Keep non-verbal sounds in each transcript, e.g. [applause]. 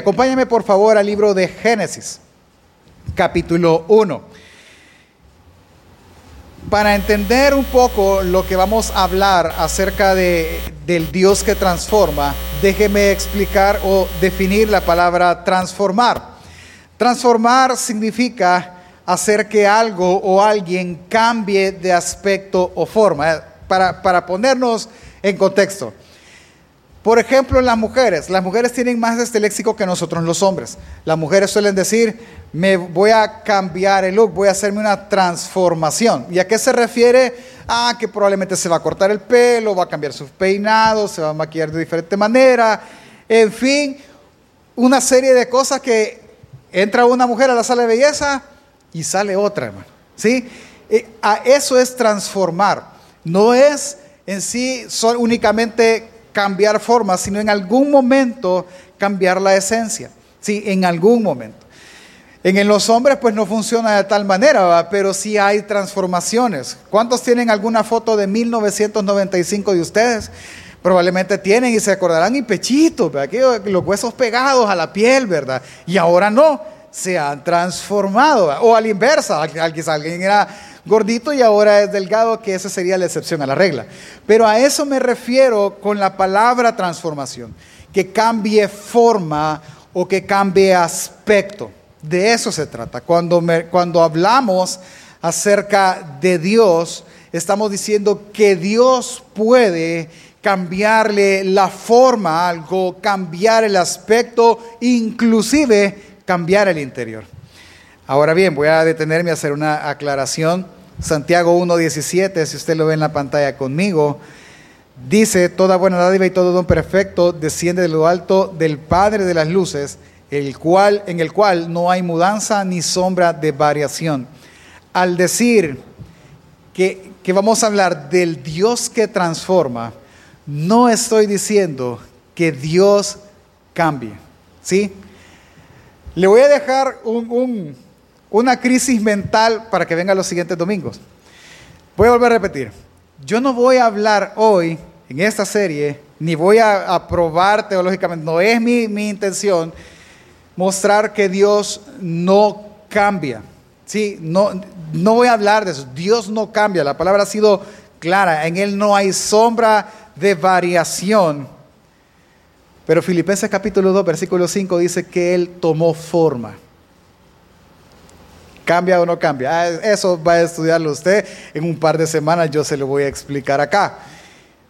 Acompáñame por favor al libro de Génesis, capítulo 1. Para entender un poco lo que vamos a hablar acerca de, del Dios que transforma, déjeme explicar o definir la palabra transformar. Transformar significa hacer que algo o alguien cambie de aspecto o forma. Para, para ponernos en contexto, por ejemplo, las mujeres. Las mujeres tienen más este léxico que nosotros los hombres. Las mujeres suelen decir, me voy a cambiar el look, voy a hacerme una transformación. ¿Y a qué se refiere? Ah, que probablemente se va a cortar el pelo, va a cambiar sus peinados, se va a maquillar de diferente manera. En fin, una serie de cosas que entra una mujer a la sala de belleza y sale otra, hermano. ¿Sí? Eh, a eso es transformar. No es en sí son únicamente cambiar forma, sino en algún momento cambiar la esencia. Sí, en algún momento. En los hombres pues no funciona de tal manera, pero sí hay transformaciones. ¿Cuántos tienen alguna foto de 1995 de ustedes? Probablemente tienen y se acordarán y pechitos, los huesos pegados a la piel, ¿verdad? Y ahora no, se han transformado. O a la inversa, alguien era gordito y ahora es delgado, que esa sería la excepción a la regla. Pero a eso me refiero con la palabra transformación, que cambie forma o que cambie aspecto. De eso se trata. Cuando, cuando hablamos acerca de Dios, estamos diciendo que Dios puede cambiarle la forma a algo, cambiar el aspecto, inclusive cambiar el interior. Ahora bien, voy a detenerme a hacer una aclaración. Santiago 1.17, si usted lo ve en la pantalla conmigo, dice, toda buena dádiva y todo don perfecto desciende de lo alto del Padre de las Luces, el cual, en el cual no hay mudanza ni sombra de variación. Al decir que, que vamos a hablar del Dios que transforma, no estoy diciendo que Dios cambie, ¿sí? Le voy a dejar un, una crisis mental para que venga los siguientes domingos. Voy a volver a repetir. Yo no voy a hablar hoy en esta serie, ni voy a, probar teológicamente, no es mi, mi, intención mostrar que Dios no cambia. Sí, no, no voy a hablar de eso. Dios no cambia. La palabra ha sido clara. En Él no hay sombra de variación. Pero Filipenses capítulo 2, versículo 5 dice que Él tomó forma. ¿Cambia o no cambia? Ah, eso va a estudiarlo usted en un par de semanas, yo se lo voy a explicar acá.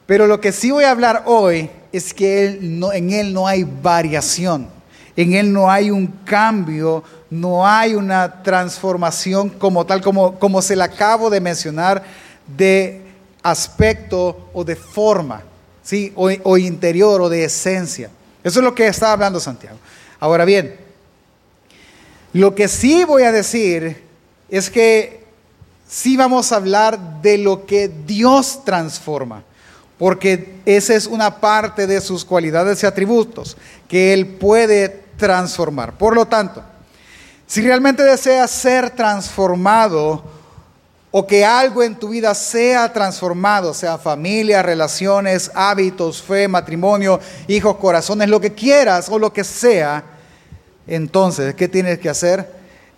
Pero lo que sí voy a hablar hoy es que en Él no hay variación, en Él no hay un cambio, no hay una transformación como tal, como, como se le acabo de mencionar, de aspecto o de forma, ¿sí? o, o interior o de esencia. Eso es lo que está hablando Santiago. Ahora bien, lo que sí voy a decir es que sí vamos a hablar de lo que Dios transforma, porque esa es una parte de sus cualidades y atributos que Él puede transformar. Por lo tanto, si realmente deseas ser transformado o que algo en tu vida sea transformado, sea familia, relaciones, hábitos, fe, matrimonio, hijos, corazones, lo que quieras o lo que sea, entonces, ¿qué tienes que hacer?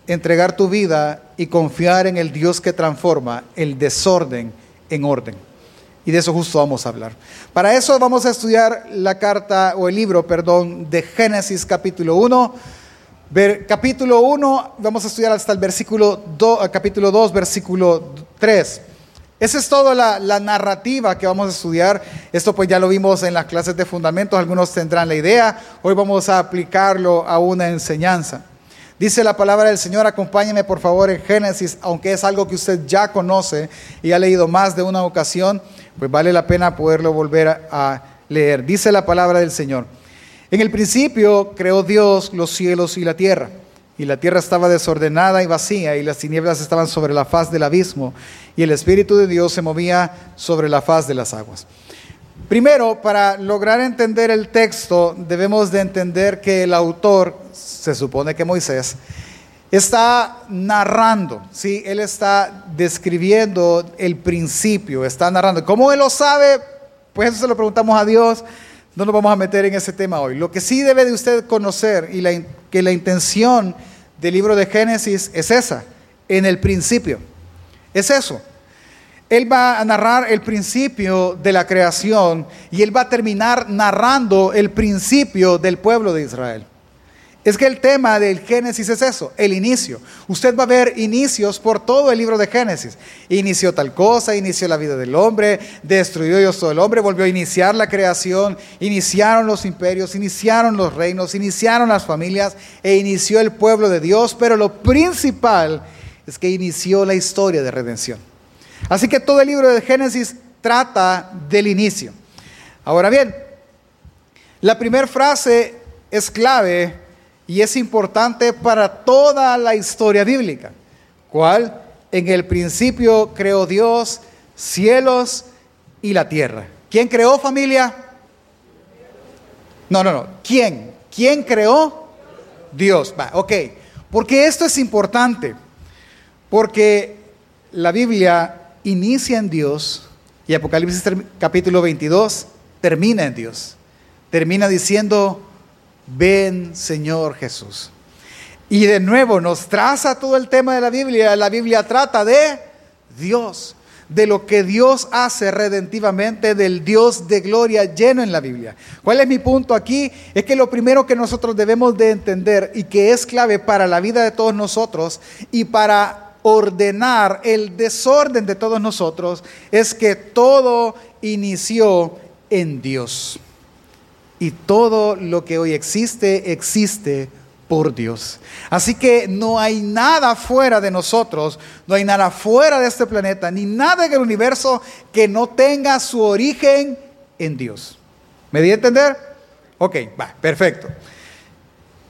Entregar tu vida y confiar en el Dios que transforma el desorden en orden. Y de eso justo vamos a hablar. Para eso vamos a estudiar la carta o el libro, perdón, de Génesis capítulo 1. Ver, capítulo 1, vamos a estudiar hasta el versículo 2, capítulo 2, versículo 3. Esa es toda la, narrativa que vamos a estudiar. Esto pues ya lo vimos en las clases de fundamentos, algunos tendrán la idea. Hoy vamos a aplicarlo a una enseñanza. Dice la palabra del Señor, acompáñeme por favor en Génesis, aunque es algo que usted ya conoce y ha leído más de una ocasión, pues vale la pena poderlo volver a, a leer. Dice la palabra del Señor. En el principio creó Dios los cielos y la tierra. Y la tierra estaba desordenada y vacía, y las tinieblas estaban sobre la faz del abismo, y el Espíritu de Dios se movía sobre la faz de las aguas. Primero, para lograr entender el texto, debemos de entender que el autor, se supone que Moisés, está narrando, ¿sí? Él está describiendo el principio, está narrando. ¿Cómo él lo sabe? Pues eso se lo preguntamos a Dios. No nos vamos a meter en ese tema hoy. Lo que sí debe de usted conocer y la, que la intención del libro de Génesis es esa, en el principio. Es eso. Él va a narrar el principio de la creación y él va a terminar narrando el principio del pueblo de Israel. Es que el tema del Génesis es eso, el inicio. Usted va a ver inicios por todo el libro de Génesis. Inició tal cosa, inició la vida del hombre, destruyó Dios todo el hombre, volvió a iniciar la creación, iniciaron los imperios, iniciaron los reinos, iniciaron las familias e inició el pueblo de Dios, pero lo principal es que inició la historia de redención. Así que todo el libro de Génesis trata del inicio. Ahora bien, la primera frase es clave y es importante para toda la historia bíblica. ¿Cuál? En el principio creó Dios cielos y la tierra. ¿Quién creó familia? No, no, no. ¿Quién? ¿Quién creó? Dios. Va, ok. Porque esto es importante. Porque la Biblia inicia en Dios y Apocalipsis capítulo 22 termina en Dios. Termina diciendo, ven Señor Jesús. Y de nuevo nos traza todo el tema de la Biblia. La Biblia trata de Dios, de lo que Dios hace redentivamente, del Dios de gloria lleno en la Biblia. ¿Cuál es mi punto aquí? Es que lo primero que nosotros debemos de entender y que es clave para la vida de todos nosotros y para ordenar el desorden de todos nosotros es que todo inició en Dios. Y todo lo que hoy existe, existe por Dios. Así que no hay nada fuera de nosotros, no hay nada fuera de este planeta, ni nada en el universo que no tenga su origen en Dios. ¿Me di a entender? Ok, va, perfecto.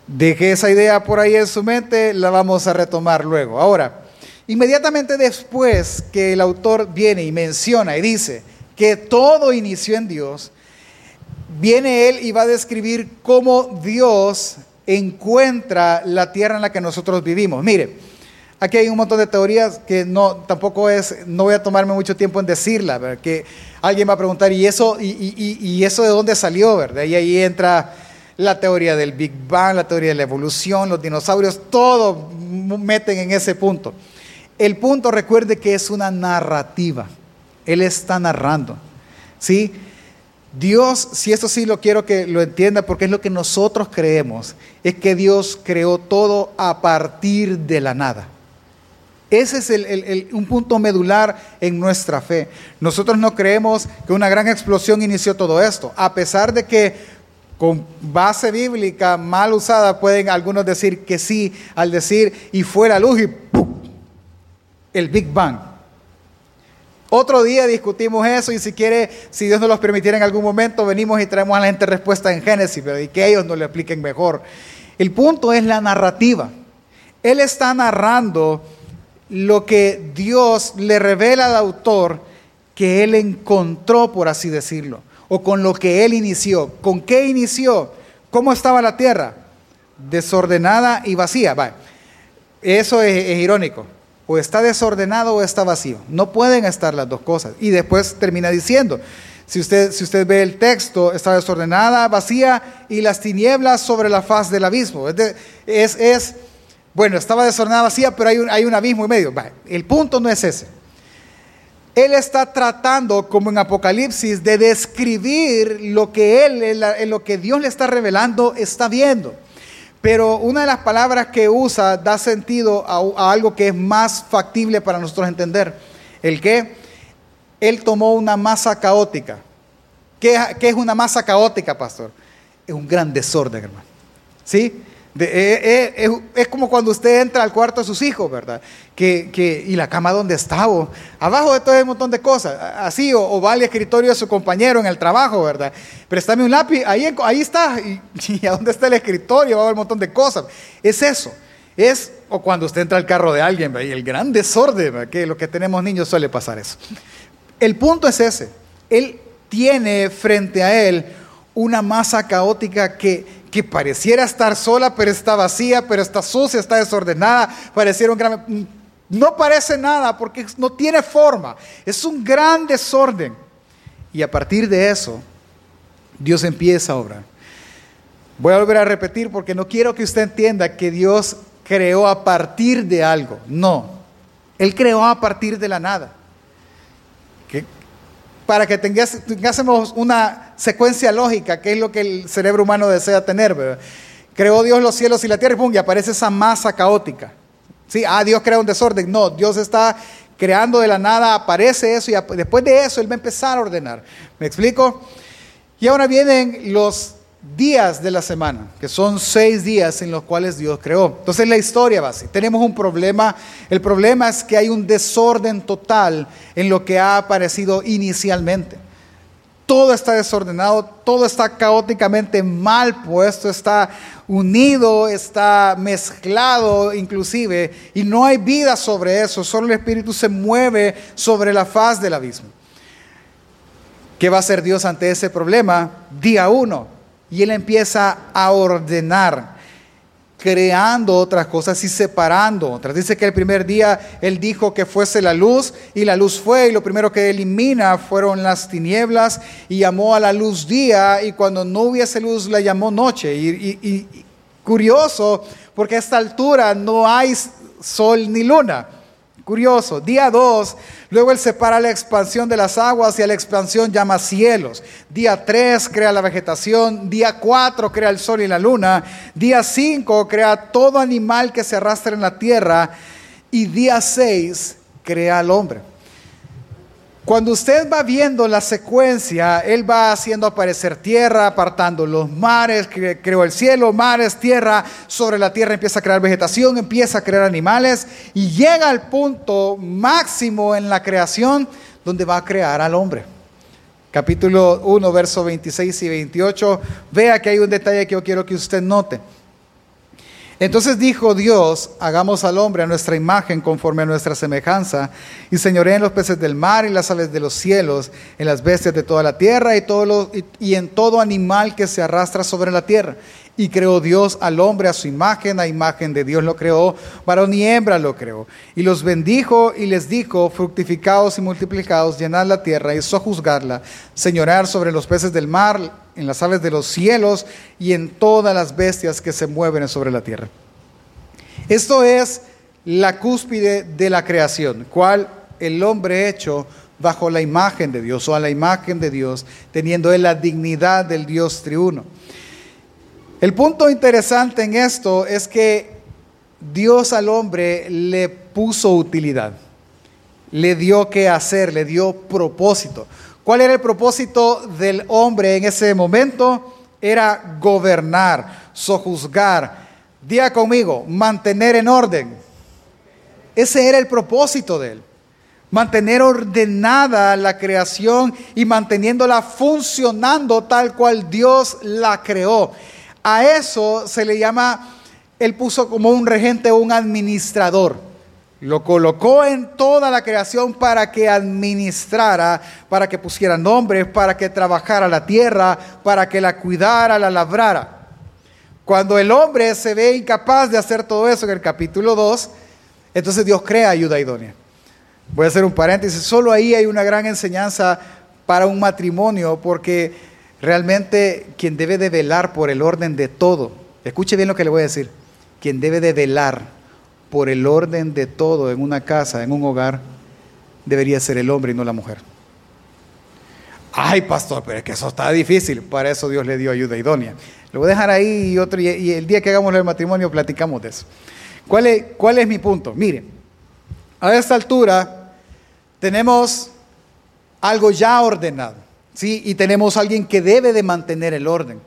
Deje esa idea por ahí en su mente, la vamos a retomar luego. Ahora, inmediatamente después que el autor viene y menciona y dice que todo inició en Dios, viene él y va a describir cómo Dios encuentra la tierra en la que nosotros vivimos. Mire, aquí hay un montón de teorías que no tampoco es, no voy a tomarme mucho tiempo en decirla, que alguien va a preguntar, ¿y eso, y, eso de dónde salió? ¿verdad? Y ahí entra la teoría del Big Bang, la teoría de la evolución, los dinosaurios, todo meten en ese punto. El punto, recuerde que es una narrativa. Él está narrando. ¿Sí? Dios, si esto sí lo quiero que lo entienda, porque es lo que nosotros creemos, es que Dios creó todo a partir de la nada. Ese es un punto medular en nuestra fe. Nosotros no creemos que una gran explosión inició todo esto, a pesar de que con base bíblica mal usada pueden algunos decir que sí, al decir y fue la luz y ¡pum! el Big Bang. Otro día discutimos eso y si quiere, si Dios nos lo permitiera en algún momento, venimos y traemos a la gente respuesta en Génesis, pero y que ellos nos lo expliquen mejor. El punto es la narrativa. Él está narrando lo que Dios le revela al autor que él encontró, por así decirlo, o con lo que él inició. ¿Con qué inició? ¿Cómo estaba la tierra? Desordenada y vacía. Eso es irónico o está desordenado o está vacío. No pueden estar las dos cosas. Y después termina diciendo, si usted, si usted ve el texto, está desordenada, vacía y las tinieblas sobre la faz del abismo. Es, es, bueno, estaba desordenada, vacía, pero hay un, hay un abismo en medio. El punto no es ese. Él está tratando, como en Apocalipsis, de describir lo que él, lo que Dios le está revelando, está viendo. Pero una de las palabras que usa da sentido a, algo que es más factible para nosotros entender. El que él tomó una masa caótica. ¿Qué, ¿Qué, es una masa caótica, pastor? Es un gran desorden, hermano. ¿Sí? Eh, eh, es, como cuando usted entra al cuarto de sus hijos, ¿verdad? Que, ¿Y la cama dónde está? abajo de todo hay un montón de cosas. Así, o, va al escritorio de su compañero en el trabajo, ¿verdad? Préstame un lápiz, ahí, está. [laughs] Y, a dónde está el escritorio? Va a haber un montón de cosas. Es eso. Es, o cuando usted entra al carro de alguien, y el gran desorden, que lo que tenemos niños suele pasar eso. El punto es ese. Él tiene frente a él una masa caótica que, que pareciera estar sola, pero está vacía, pero está sucia, está desordenada, pareciera un gran... No parece nada porque no tiene forma, es un gran desorden. Y a partir de eso, Dios empieza a obrar. Voy a volver a repetir porque no quiero que usted entienda que Dios creó a partir de algo. No, Él creó a partir de la nada. Para que tengásemos una secuencia lógica, que es lo que el cerebro humano desea tener. Creó Dios los cielos y la tierra y, pum, y aparece esa masa caótica. ¿Sí? Ah, Dios crea un desorden. No, Dios está creando de la nada, aparece eso y después de eso Él va a empezar a ordenar. ¿Me explico? Y ahora vienen los días de la semana, que son seis días en los cuales Dios creó. Entonces la historia va así. Tenemos un problema. El problema es que hay un desorden total en lo que ha aparecido inicialmente. Todo está desordenado, todo está caóticamente mal puesto, está unido, está mezclado inclusive, y no hay vida sobre eso, solo el Espíritu se mueve sobre la faz del abismo. ¿Qué va a hacer Dios ante ese problema? Día uno, y él empieza a ordenar, creando otras cosas y separando otras. Dice que el primer día él dijo que fuese la luz y la luz fue y lo primero que elimina fueron las tinieblas y llamó a la luz día y cuando no hubiese luz la llamó noche. Y, curioso porque a esta altura no hay sol ni luna. Curioso, día 2, luego él separa la expansión de las aguas y a la expansión llama cielos. Día 3 crea la vegetación, día 4 crea el sol y la luna, día 5 crea todo animal que se arrastra en la tierra y día 6 crea al hombre. Cuando usted va viendo la secuencia, Él va haciendo aparecer tierra, apartando los mares, creó el cielo, mares, tierra, sobre la tierra empieza a crear vegetación, empieza a crear animales y llega al punto máximo en la creación donde va a crear al hombre. Capítulo 1, versos 26 y 28, vea que hay un detalle que yo quiero que usted note. Entonces dijo Dios, hagamos al hombre a nuestra imagen conforme a nuestra semejanza, y señoré en los peces del mar y las aves de los cielos, en las bestias de toda la tierra y, todo en todo animal que se arrastra sobre la tierra. Y creó Dios al hombre a su imagen, a imagen de Dios lo creó, varón y hembra lo creó. Y los bendijo y les dijo, fructificados y multiplicados, llenad la tierra y sojuzgarla, señorear sobre los peces del mar, en las aves de los cielos y en todas las bestias que se mueven sobre la tierra. Esto es la cúspide de la creación, cual el hombre hecho bajo la imagen de Dios o a la imagen de Dios, teniendo él la dignidad del Dios triuno. El punto interesante en esto es que Dios al hombre le puso utilidad, le dio qué hacer, le dio propósito. ¿Cuál era el propósito del hombre en ese momento? Era gobernar, sojuzgar. Día conmigo, mantener en orden. Ese era el propósito de él. Mantener ordenada la creación y manteniéndola funcionando tal cual Dios la creó. A eso se le llama, él puso como un regente o un administrador. Lo colocó en toda la creación para que administrara, para que pusiera nombres, para que trabajara la tierra, para que la cuidara, la labrara. Cuando el hombre se ve incapaz de hacer todo eso en el capítulo 2, entonces Dios crea ayuda idónea. Voy a hacer un paréntesis, solo ahí hay una gran enseñanza para un matrimonio, porque Realmente quien debe de velar por el orden de todo, escuche bien lo que le voy a decir, quien debe de velar por el orden de todo en una casa, en un hogar, debería ser el hombre y no la mujer. Ay, pastor, pero es que eso está difícil. Para eso Dios le dio ayuda idónea. Lo voy a dejar ahí y, otro, y el día que hagamos el matrimonio platicamos de eso. ¿Cuál es, ¿Cuál es mi punto? Mire, a esta altura tenemos algo ya ordenado. ¿sí? Y tenemos alguien que debe de mantener el orden.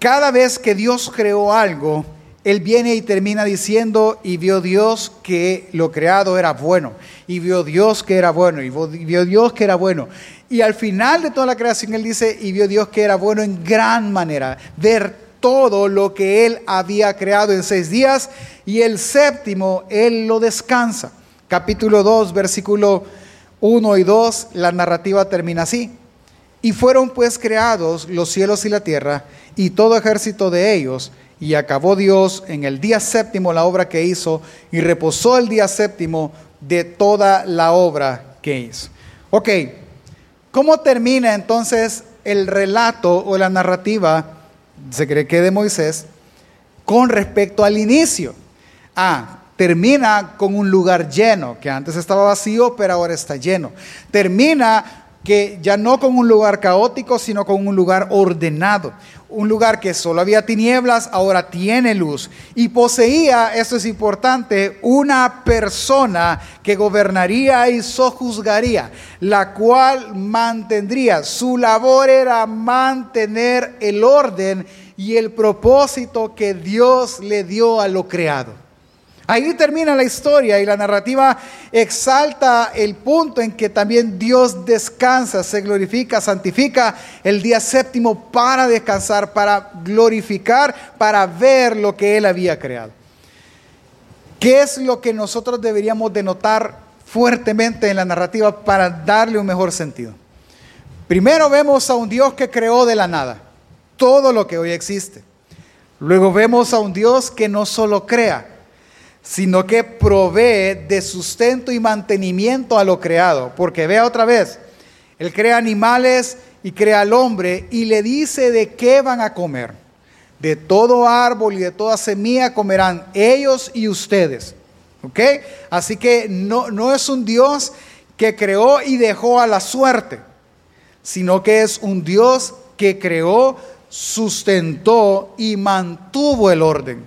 Cada vez que Dios creó algo, Él viene y termina diciendo, y vio Dios que lo creado era bueno, y vio Dios que era bueno, y vio Dios que era bueno. Y al final de toda la creación Él dice, y vio Dios que era bueno en gran manera, ver todo lo que Él había creado en seis días, y el séptimo Él lo descansa. Capítulo 2, versículo 1 y 2, la narrativa termina así. Y fueron pues creados los cielos y la tierra y todo ejército de ellos. Y acabó Dios en el día séptimo la obra que hizo y reposó el día séptimo de toda la obra que hizo. Ok, ¿cómo termina entonces el relato o la narrativa, se cree que de Moisés, con respecto al inicio. Ah, termina con un lugar lleno, que antes estaba vacío, pero ahora está lleno. Termina que ya no con un lugar caótico, sino con un lugar ordenado. Un lugar que solo había tinieblas, ahora tiene luz. Y poseía, esto es importante, una persona que gobernaría y sojuzgaría, la cual mantendría, su labor era mantener el orden y el propósito que Dios le dio a lo creado. Ahí termina la historia y la narrativa exalta el punto en que también Dios descansa, se glorifica, santifica el día séptimo para descansar, para glorificar, para ver lo que Él había creado. ¿Qué es lo que nosotros deberíamos denotar fuertemente en la narrativa para darle un mejor sentido? Primero vemos a un Dios que creó de la nada todo lo que hoy existe. Luego vemos a un Dios que no solo crea, sino que provee de sustento y mantenimiento a lo creado. Porque vea otra vez, Él crea animales y crea al hombre y le dice de qué van a comer. De todo árbol y de toda semilla comerán ellos y ustedes. ¿Ok? Así que no, no es un Dios que creó y dejó a la suerte, sino que es un Dios que creó, sustentó y mantuvo el orden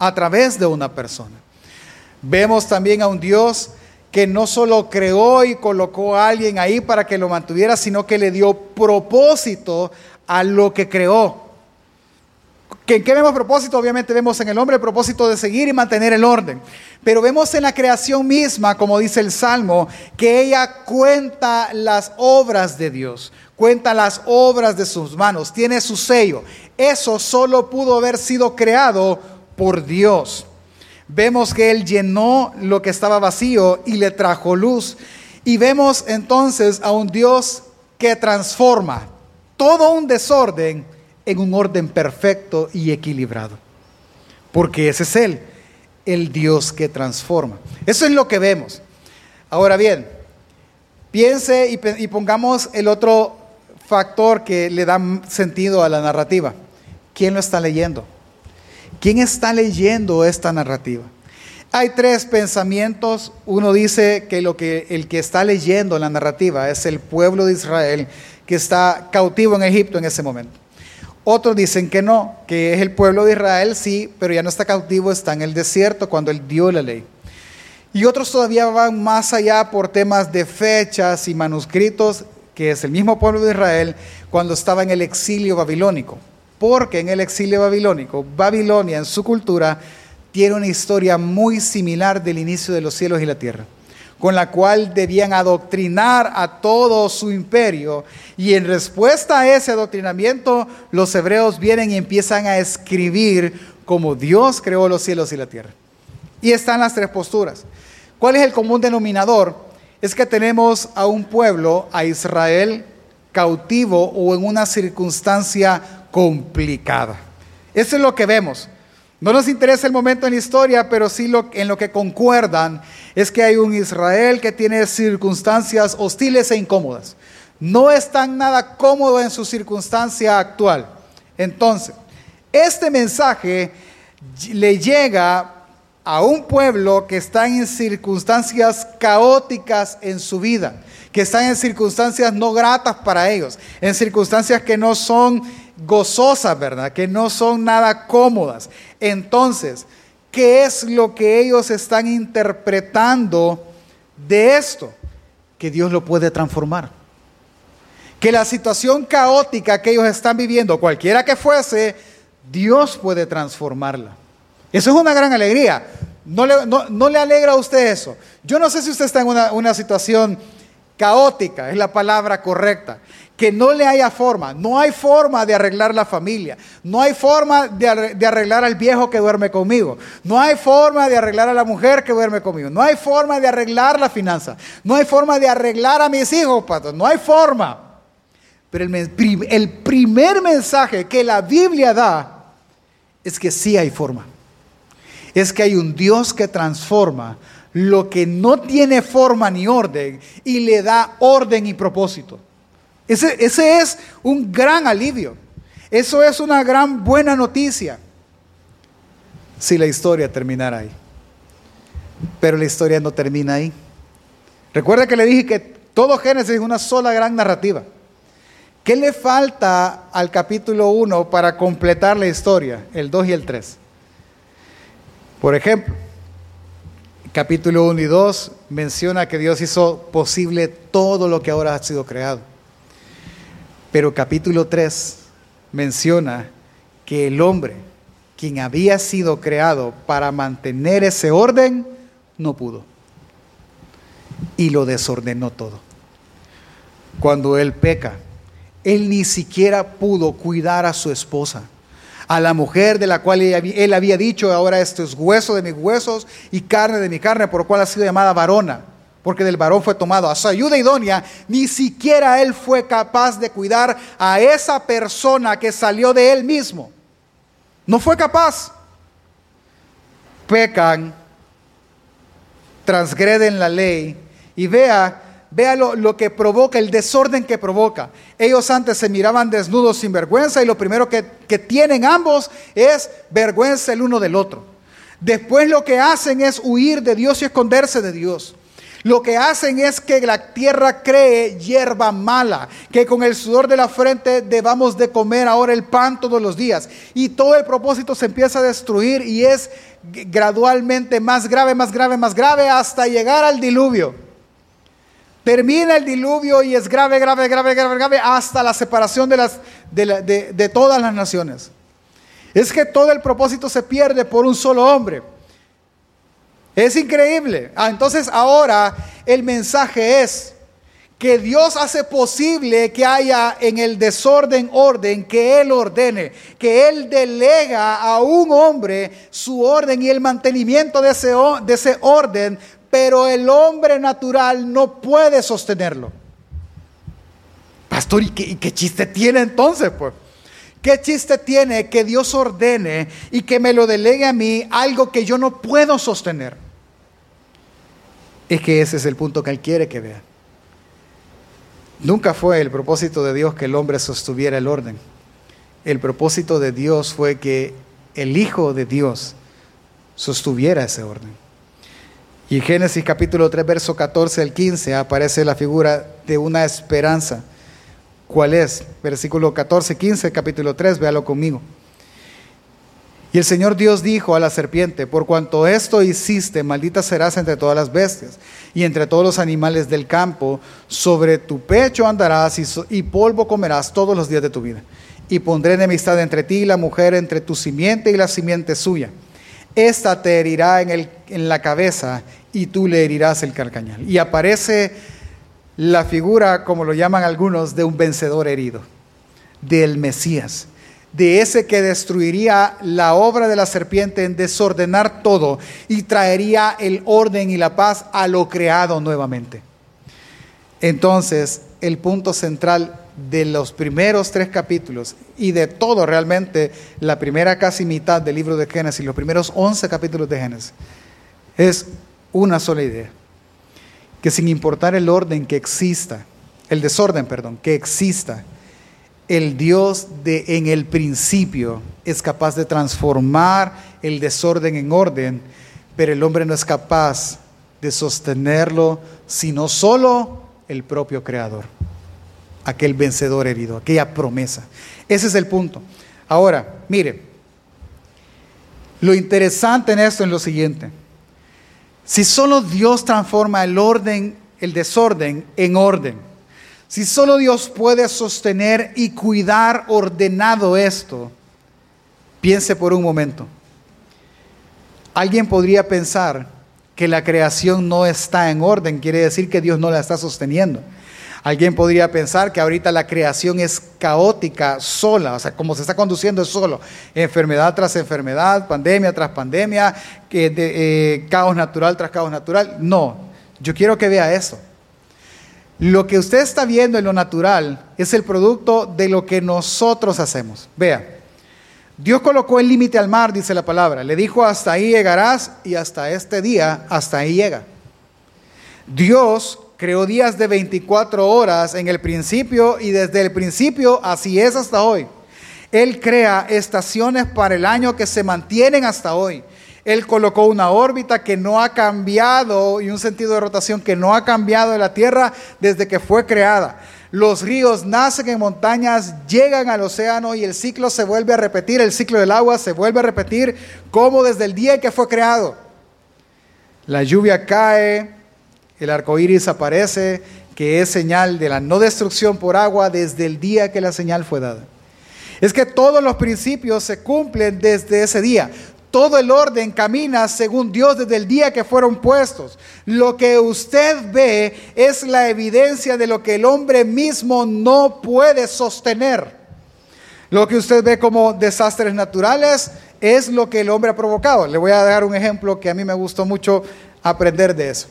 a través de una persona. Vemos también a un Dios que no solo creó y colocó a alguien ahí para que lo mantuviera, sino que le dio propósito a lo que creó. ¿En qué vemos propósito? Obviamente vemos en el hombre el propósito de seguir y mantener el orden. Pero vemos en la creación misma, como dice el Salmo, que ella cuenta las obras de Dios, cuenta las obras de sus manos, tiene su sello. Eso solo pudo haber sido creado por Dios vemos que Él llenó lo que estaba vacío y le trajo luz. Y vemos entonces a un Dios que transforma todo un desorden en un orden perfecto y equilibrado. Porque ese es Él, el Dios que transforma. Eso es lo que vemos. Ahora bien, piense y, pongamos el otro factor que le da sentido a la narrativa. ¿Quién lo está leyendo? ¿Quién está leyendo esta narrativa? Hay tres pensamientos. Uno dice que, lo que el que está leyendo la narrativa es el pueblo de Israel que está cautivo en Egipto en ese momento. Otros dicen que no, que es el pueblo de Israel, sí, pero ya no está cautivo, está en el desierto cuando él dio la ley. Y otros todavía van más allá por temas de fechas y manuscritos, que es el mismo pueblo de Israel cuando estaba en el exilio babilónico porque en el exilio babilónico, Babilonia en su cultura tiene una historia muy similar del inicio de los cielos y la tierra, con la cual debían adoctrinar a todo su imperio. Y en respuesta a ese adoctrinamiento, los hebreos vienen y empiezan a escribir como Dios creó los cielos y la tierra. Y están las tres posturas. ¿Cuál es el común denominador? Es que tenemos a un pueblo, a Israel, cautivo o en una circunstancia complicada. Eso es lo que vemos. No nos interesa el momento en la historia, pero sí lo, en lo que concuerdan es que hay un Israel que tiene circunstancias hostiles e incómodas. No está nada cómodo en su circunstancia actual. Entonces, este mensaje le llega a un pueblo que está en circunstancias caóticas en su vida, que están en circunstancias no gratas para ellos, en circunstancias que no son gozosas, ¿verdad? Que no son nada cómodas. Entonces, ¿qué es lo que ellos están interpretando de esto? Que Dios lo puede transformar. Que la situación caótica que ellos están viviendo, cualquiera que fuese, Dios puede transformarla. Eso es una gran alegría. ¿No le, alegra a usted eso? Yo no sé si usted está en una, una situación caótica, es la palabra correcta que no le haya forma. No hay forma de arreglar la familia. No hay forma de arreglar al viejo que duerme conmigo. No hay forma de arreglar a la mujer que duerme conmigo. No hay forma de arreglar la finanza. No hay forma de arreglar a mis hijos, pato. No hay forma. Pero el, el primer mensaje que la Biblia da es que sí hay forma. Es que hay un Dios que transforma lo que no tiene forma ni orden y le da orden y propósito. Ese, es un gran alivio. Eso es una gran buena noticia. Si la historia terminara ahí. Pero la historia no termina ahí. Recuerda que le dije que todo Génesis es una sola gran narrativa. ¿Qué le falta al capítulo 1 para completar la historia? El 2 y el 3. Por ejemplo, capítulo 1 y 2 menciona que Dios hizo posible todo lo que ahora ha sido creado. Pero capítulo 3 menciona que el hombre, quien había sido creado para mantener ese orden, no pudo. Y lo desordenó todo. Cuando él peca, él ni siquiera pudo cuidar a su esposa, a la mujer de la cual él había dicho, ahora esto es hueso de mis huesos y carne de mi carne, por lo cual ha sido llamada varona, porque del varón fue tomado a su ayuda idónea, ni siquiera él fue capaz de cuidar a esa persona que salió de él mismo. No fue capaz. Pecan, transgreden la ley y vea Vea lo, que provoca, el desorden que provoca. Ellos antes se miraban desnudos sin vergüenza y lo primero que, que tienen ambos es vergüenza el uno del otro. Después lo que hacen es huir de Dios y esconderse de Dios. Lo que hacen es que la tierra cree hierba mala, que con el sudor de la frente debamos de comer ahora el pan todos los días. Y todo el propósito se empieza a destruir y es gradualmente más grave, más grave, más grave hasta llegar al diluvio. Termina el diluvio y es grave, grave, grave, grave, grave, hasta la separación de, las, de, todas las naciones. Es que todo el propósito se pierde por un solo hombre. Es increíble. Ah, entonces ahora el mensaje es que Dios hace posible que haya en el desorden orden, que Él ordene, que Él delega a un hombre su orden y el mantenimiento de ese, de ese orden pero el hombre natural no puede sostenerlo. Pastor, ¿y qué, chiste tiene entonces? Pues? ¿Qué chiste tiene que Dios ordene y que me lo delegue a mí algo que yo no puedo sostener? Es que ese es el punto que Él quiere que vea. Nunca fue el propósito de Dios que el hombre sostuviera el orden. El propósito de Dios fue que el Hijo de Dios sostuviera ese orden. Y en Génesis capítulo 3, verso 14 al 15 aparece la figura de una esperanza. ¿Cuál es? Versículo 14, 15, capítulo 3, véalo conmigo. Y el Señor Dios dijo a la serpiente, por cuanto esto hiciste, maldita serás entre todas las bestias y entre todos los animales del campo, sobre tu pecho andarás y, y polvo comerás todos los días de tu vida. Y pondré enemistad entre ti y la mujer, entre tu simiente y la simiente suya. Esta te herirá en, el, en la cabeza y tú le herirás el carcañal. Y aparece la figura, como lo llaman algunos, de un vencedor herido, del Mesías, de ese que destruiría la obra de la serpiente en desordenar todo y traería el orden y la paz a lo creado nuevamente. Entonces, el punto central de los primeros tres capítulos y de todo realmente, la primera casi mitad del libro de Génesis, los primeros once capítulos de Génesis, es una sola idea, que sin importar el orden que exista, el desorden, perdón, que exista, el Dios de en el principio es capaz de transformar el desorden en orden, pero el hombre no es capaz de sostenerlo, sino solo el propio creador, aquel vencedor herido, aquella promesa. Ese es el punto. Ahora, mire, lo interesante en esto es lo siguiente. Si solo Dios transforma el orden, el desorden en orden. Si solo Dios puede sostener y cuidar ordenado esto, piense por un momento. Alguien podría pensar que la creación no está en orden, quiere decir que Dios no la está sosteniendo. Alguien podría pensar que ahorita la creación es caótica, sola, o sea, como se está conduciendo es solo, enfermedad tras enfermedad, pandemia tras pandemia, eh, caos natural tras caos natural. No, yo quiero que vea eso. Lo que usted está viendo en lo natural es el producto de lo que nosotros hacemos. Vea, Dios colocó el límite al mar, dice la palabra. Le dijo, hasta ahí llegarás y hasta este día, hasta ahí llega. Dios creó días de 24 horas en el principio y desde el principio así es hasta hoy. Él crea estaciones para el año que se mantienen hasta hoy. Él colocó una órbita que no ha cambiado y un sentido de rotación que no ha cambiado en la Tierra desde que fue creada. Los ríos nacen en montañas, llegan al océano y el ciclo se vuelve a repetir, el ciclo del agua se vuelve a repetir como desde el día que fue creado. La lluvia cae, el arco iris aparece, que es señal de la no destrucción por agua desde el día que la señal fue dada. Es que todos los principios se cumplen desde ese día. Todo el orden camina según Dios desde el día que fueron puestos. Lo que usted ve es la evidencia de lo que el hombre mismo no puede sostener. Lo que usted ve como desastres naturales es lo que el hombre ha provocado. Le voy a dar un ejemplo que a mí me gustó mucho aprender de eso.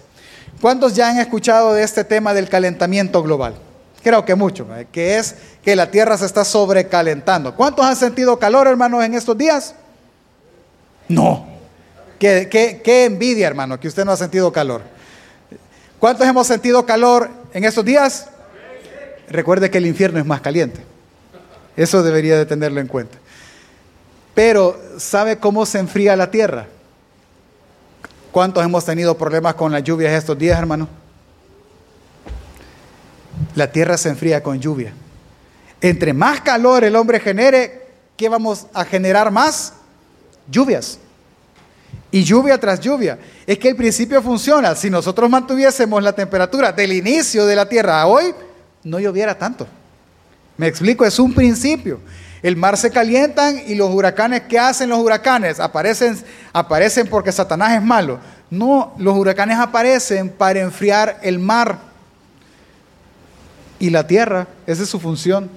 ¿Cuántos ya han escuchado de este tema del calentamiento global? Creo que mucho, que es que la Tierra se está sobrecalentando. ¿Cuántos han sentido calor, hermanos, en estos días? No. Qué, qué, envidia, hermano, que usted no ha sentido calor. ¿Cuántos hemos sentido calor en estos días? Recuerde que el infierno es más caliente. Eso debería de tenerlo en cuenta. Pero, ¿sabe cómo se enfría la tierra? ¿Cuántos hemos tenido problemas con las lluvias estos días, hermano? La tierra se enfría con lluvia. Entre más calor el hombre genere, ¿qué vamos a generar más? Lluvias. Y lluvia tras lluvia. Es que el principio funciona. Si nosotros mantuviésemos la temperatura del inicio de la tierra a hoy, no lloviera tanto. Me explico, es un principio. El mar se calientan y los huracanes, ¿qué hacen los huracanes? Aparecen, aparecen porque Satanás es malo. No, los huracanes aparecen para enfriar el mar y la tierra. Esa es su función.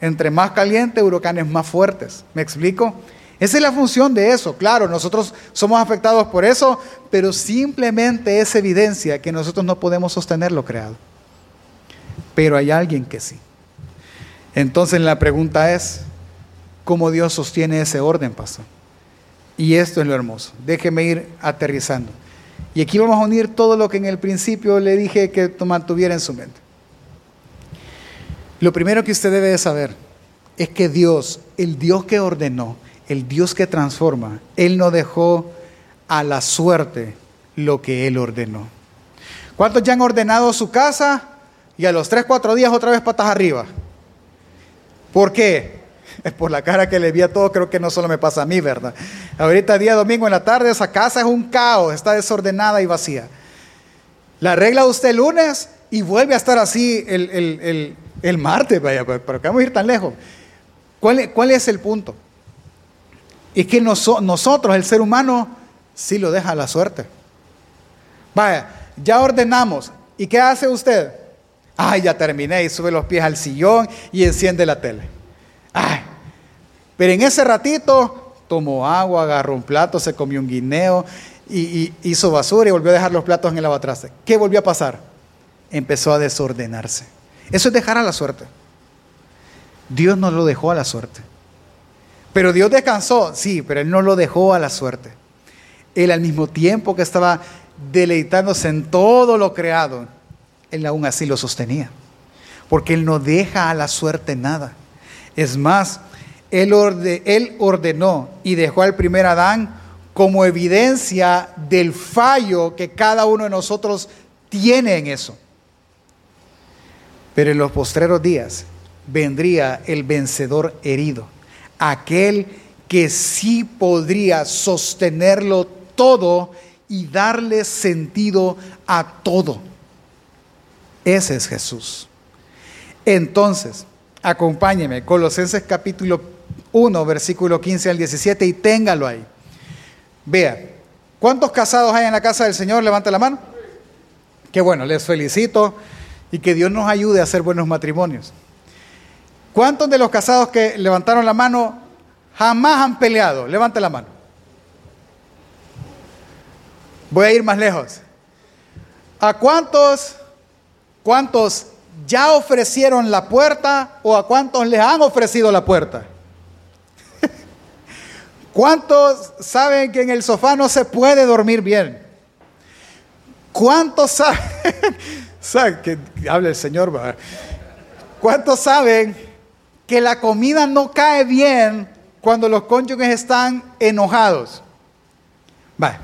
Entre más caliente, huracanes más fuertes. ¿Me explico? Esa es la función de eso. Claro, nosotros somos afectados por eso, pero simplemente es evidencia que nosotros no podemos sostener lo creado. Pero hay alguien que sí. Entonces la pregunta es, cómo Dios sostiene ese orden, pastor. Y esto es lo hermoso. Déjeme ir aterrizando. Y aquí vamos a unir todo lo que en el principio le dije que mantuviera en su mente. Lo primero que usted debe de saber es que Dios, el Dios que ordenó, el Dios que transforma, Él no dejó a la suerte lo que Él ordenó. ¿Cuántos ya han ordenado su casa y a los 3, 4 días otra vez patas arriba? ¿Por qué? [laughs] Es por la cara que le vi a todo, creo que no solo me pasa a mí, ¿verdad? Ahorita día domingo en la tarde, esa casa es un caos, está desordenada y vacía. La arregla usted el lunes y vuelve a estar así el, martes, vaya, pero vamos a ir tan lejos. ¿Cuál, cuál es el punto? Es que nosotros, el ser humano, sí lo deja a la suerte. Vaya, ya ordenamos. ¿Y qué hace usted? Ay, ya terminé y sube los pies al sillón y enciende la tele. Ay, pero en ese ratito tomó agua, agarró un plato, se comió un guineo y, hizo basura y volvió a dejar los platos en el lavatraste. ¿Qué volvió a pasar? Empezó a desordenarse. Eso es dejar a la suerte. Dios no lo dejó a la suerte. Pero Dios descansó, sí, pero Él no lo dejó a la suerte. Él al mismo tiempo que estaba deleitándose en todo lo creado, Él aún así lo sostenía. Porque Él no deja a la suerte nada. Es más, él, ordenó y dejó al primer Adán como evidencia del fallo que cada uno de nosotros tiene en eso. Pero en los postreros días vendría el vencedor herido, aquel que sí podría sostenerlo todo y darle sentido a todo. Ese es Jesús. Entonces, acompáñeme, Colosenses capítulo 1, versículo 15 al 17, y téngalo ahí. Vea, ¿cuántos casados hay en la casa del Señor? Levanta la mano. Qué bueno, les felicito y que Dios nos ayude a hacer buenos matrimonios. ¿Cuántos de los casados que levantaron la mano jamás han peleado? Levante la mano. Voy a ir más lejos. ¿A cuántos, cuántos ya ofrecieron la puerta o a cuántos les han ofrecido la puerta? [laughs] ¿Cuántos saben que en el sofá no se puede dormir bien? ¿Cuántos saben, [laughs] ¿Saben que habla el Señor? ¿Cuántos saben que la comida no cae bien cuando los cónyuges están enojados? Va.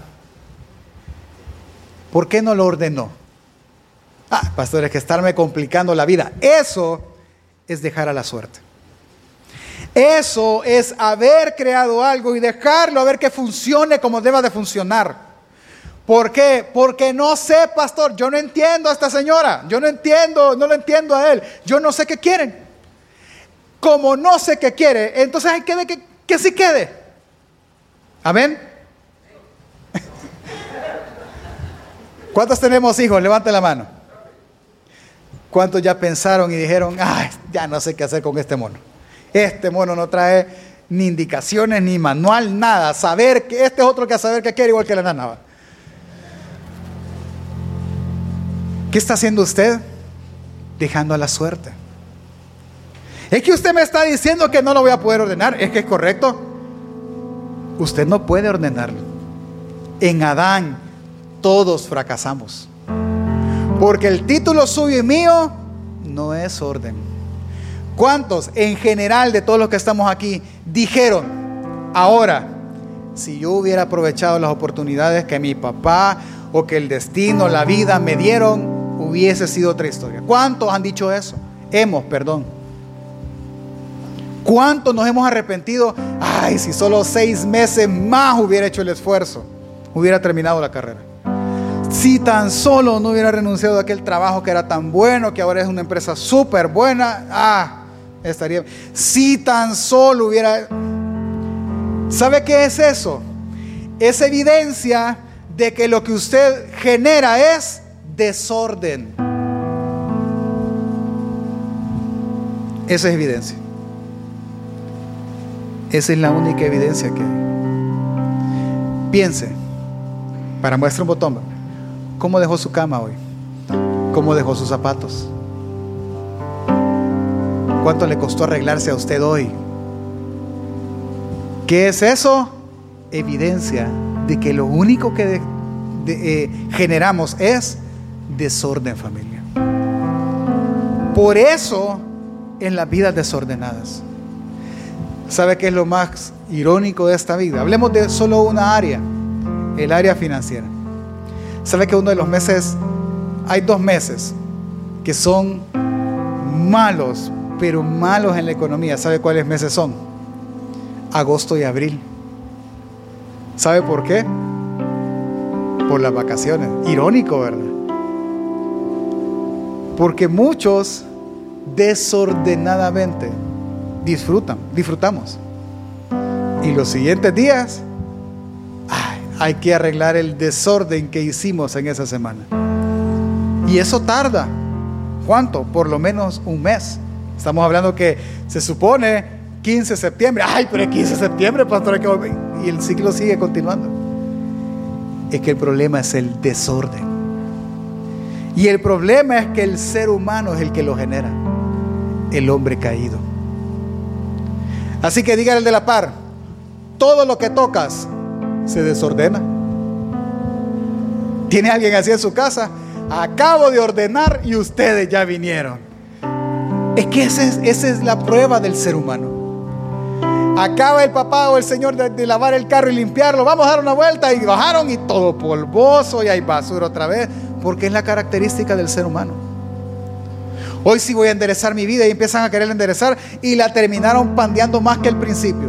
¿Por qué no lo ordenó? Ah, pastor, es que estarme complicando la vida. Eso es dejar a la suerte. Eso es haber creado algo y dejarlo a ver que funcione como deba de funcionar. ¿Por qué? Porque no sé, pastor, yo no entiendo a esta señora, yo no entiendo, no lo entiendo a él, yo no sé qué quieren. Como no sé qué quiere, entonces hay que que, que sí quede. Amén. [laughs] ¿Cuántos tenemos hijos? Levante la mano. ¿Cuántos ya pensaron y dijeron, ay, ya no sé qué hacer con este mono? Este mono no trae ni indicaciones, ni manual, nada. Saber que este es otro que a saber qué quiere, igual que la nana. ¿Qué está haciendo usted? Dejando a la suerte. Es que usted me está diciendo que no lo voy a poder ordenar. ¿Es que es correcto? Usted no puede ordenarlo. En Adán todos fracasamos. Porque el título suyo y mío no es orden. ¿Cuántos en general de todos los que estamos aquí dijeron, ahora, si yo hubiera aprovechado las oportunidades que mi papá o que el destino, la vida me dieron, hubiese sido otra historia? ¿Cuántos han dicho eso? Hemos, perdón. ¿Cuántos nos hemos arrepentido? Ay, si solo seis meses más hubiera hecho el esfuerzo, hubiera terminado la carrera. Si tan solo no hubiera renunciado a aquel trabajo que era tan bueno, que ahora es una empresa súper buena, ah, estaría. Si tan solo hubiera... ¿Sabe qué es eso? Es evidencia de que lo que usted genera es desorden. Esa es evidencia. Esa es la única evidencia que hay. Piense, para muestra un botón. ¿Cómo dejó su cama hoy? ¿Cómo dejó sus zapatos? ¿Cuánto le costó arreglarse a usted hoy? ¿Qué es eso? Evidencia de que lo único que eh, generamos es desorden familia. Por eso en las vidas desordenadas. ¿Sabe qué es lo más irónico de esta vida? Hablemos de solo una área, el área financiera. ¿Sabe que uno de los meses, hay dos meses que son malos, pero malos en la economía? ¿Sabe cuáles meses son? Agosto y abril. ¿Sabe por qué? Por las vacaciones. Irónico, ¿verdad? Porque muchos desordenadamente disfrutan, disfrutamos. Y los siguientes días hay que arreglar el desorden que hicimos en esa semana. Y eso tarda. ¿Cuánto? Por lo menos un mes. Estamos hablando que se supone 15 de septiembre. Ay, pero es 15 de septiembre, pastor. Y el ciclo sigue continuando. Es que el problema es el desorden. Y el problema es que el ser humano es el que lo genera. El hombre caído. Así que dígale de la par, todo lo que tocas se desordena. ¿Tiene alguien así en su casa? Acabo de ordenar y ustedes ya vinieron. Es que esa es, la prueba del ser humano. Acaba el papá o el señor de, lavar el carro y limpiarlo. Vamos a dar una vuelta y bajaron y todo polvoso y hay basura otra vez. Porque es la característica del ser humano. Hoy sí voy a enderezar mi vida y empiezan a querer enderezar y la terminaron pandeando más que el principio.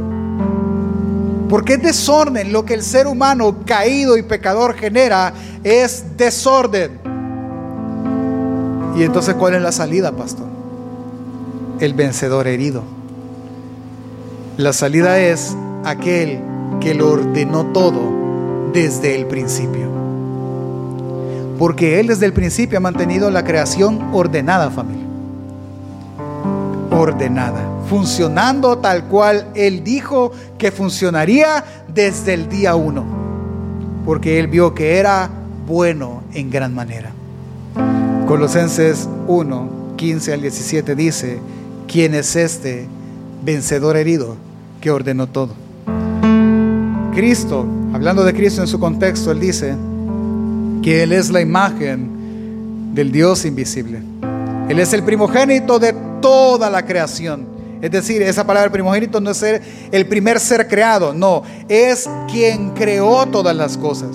Porque es desorden. Lo que el ser humano caído y pecador genera es desorden. Y entonces, ¿cuál es la salida, pastor? El vencedor herido. La salida es aquel que lo ordenó todo desde el principio. Porque Él desde el principio ha mantenido la creación ordenada, familia. Ordenada funcionando tal cual Él dijo que funcionaría desde el día uno, porque Él vio que era bueno en gran manera. Colosenses 1, 15 al 17 dice, ¿quién es este vencedor herido que ordenó todo? Cristo, hablando de Cristo en su contexto, Él dice que Él es la imagen del Dios invisible. Él es el primogénito de toda la creación. Es decir, esa palabra primogénito no es el primer ser creado, no, es quien creó todas las cosas.